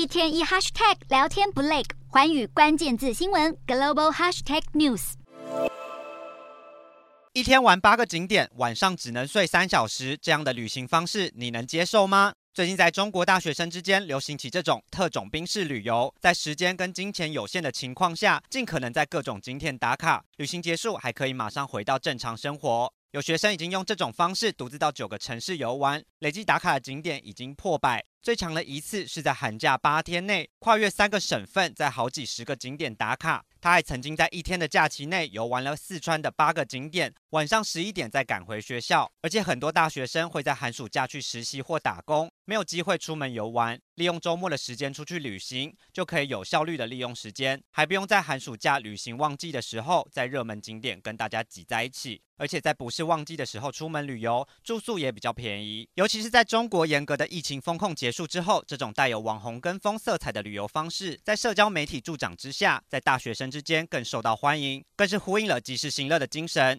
一天一 hashtag 聊天不累，环宇关键字新闻 global hashtag news。一天玩八个景点，晚上只能睡三小时，这样的旅行方式你能接受吗？最近在中国大学生之间流行起这种特种兵式旅游，在时间跟金钱有限的情况下，尽可能在各种景点打卡，旅行结束还可以马上回到正常生活。有学生已经用这种方式独自到九个城市游玩，累计打卡的景点已经破百。最长的一次是在寒假八天内跨越三个省份，在好几十个景点打卡。他还曾经在一天的假期内游玩了四川的八个景点，晚上十一点再赶回学校。而且很多大学生会在寒暑假去实习或打工，没有机会出门游玩，利用周末的时间出去旅行，就可以有效率的利用时间，还不用在寒暑假旅行旺季的时候在热门景点跟大家挤在一起。而且在不是旺季的时候出门旅游，住宿也比较便宜。尤其是在中国严格的疫情风控结束之后，这种带有网红跟风色彩的旅游方式，在社交媒体助长之下，在大学生之间更受到欢迎，更是呼应了及时行乐的精神。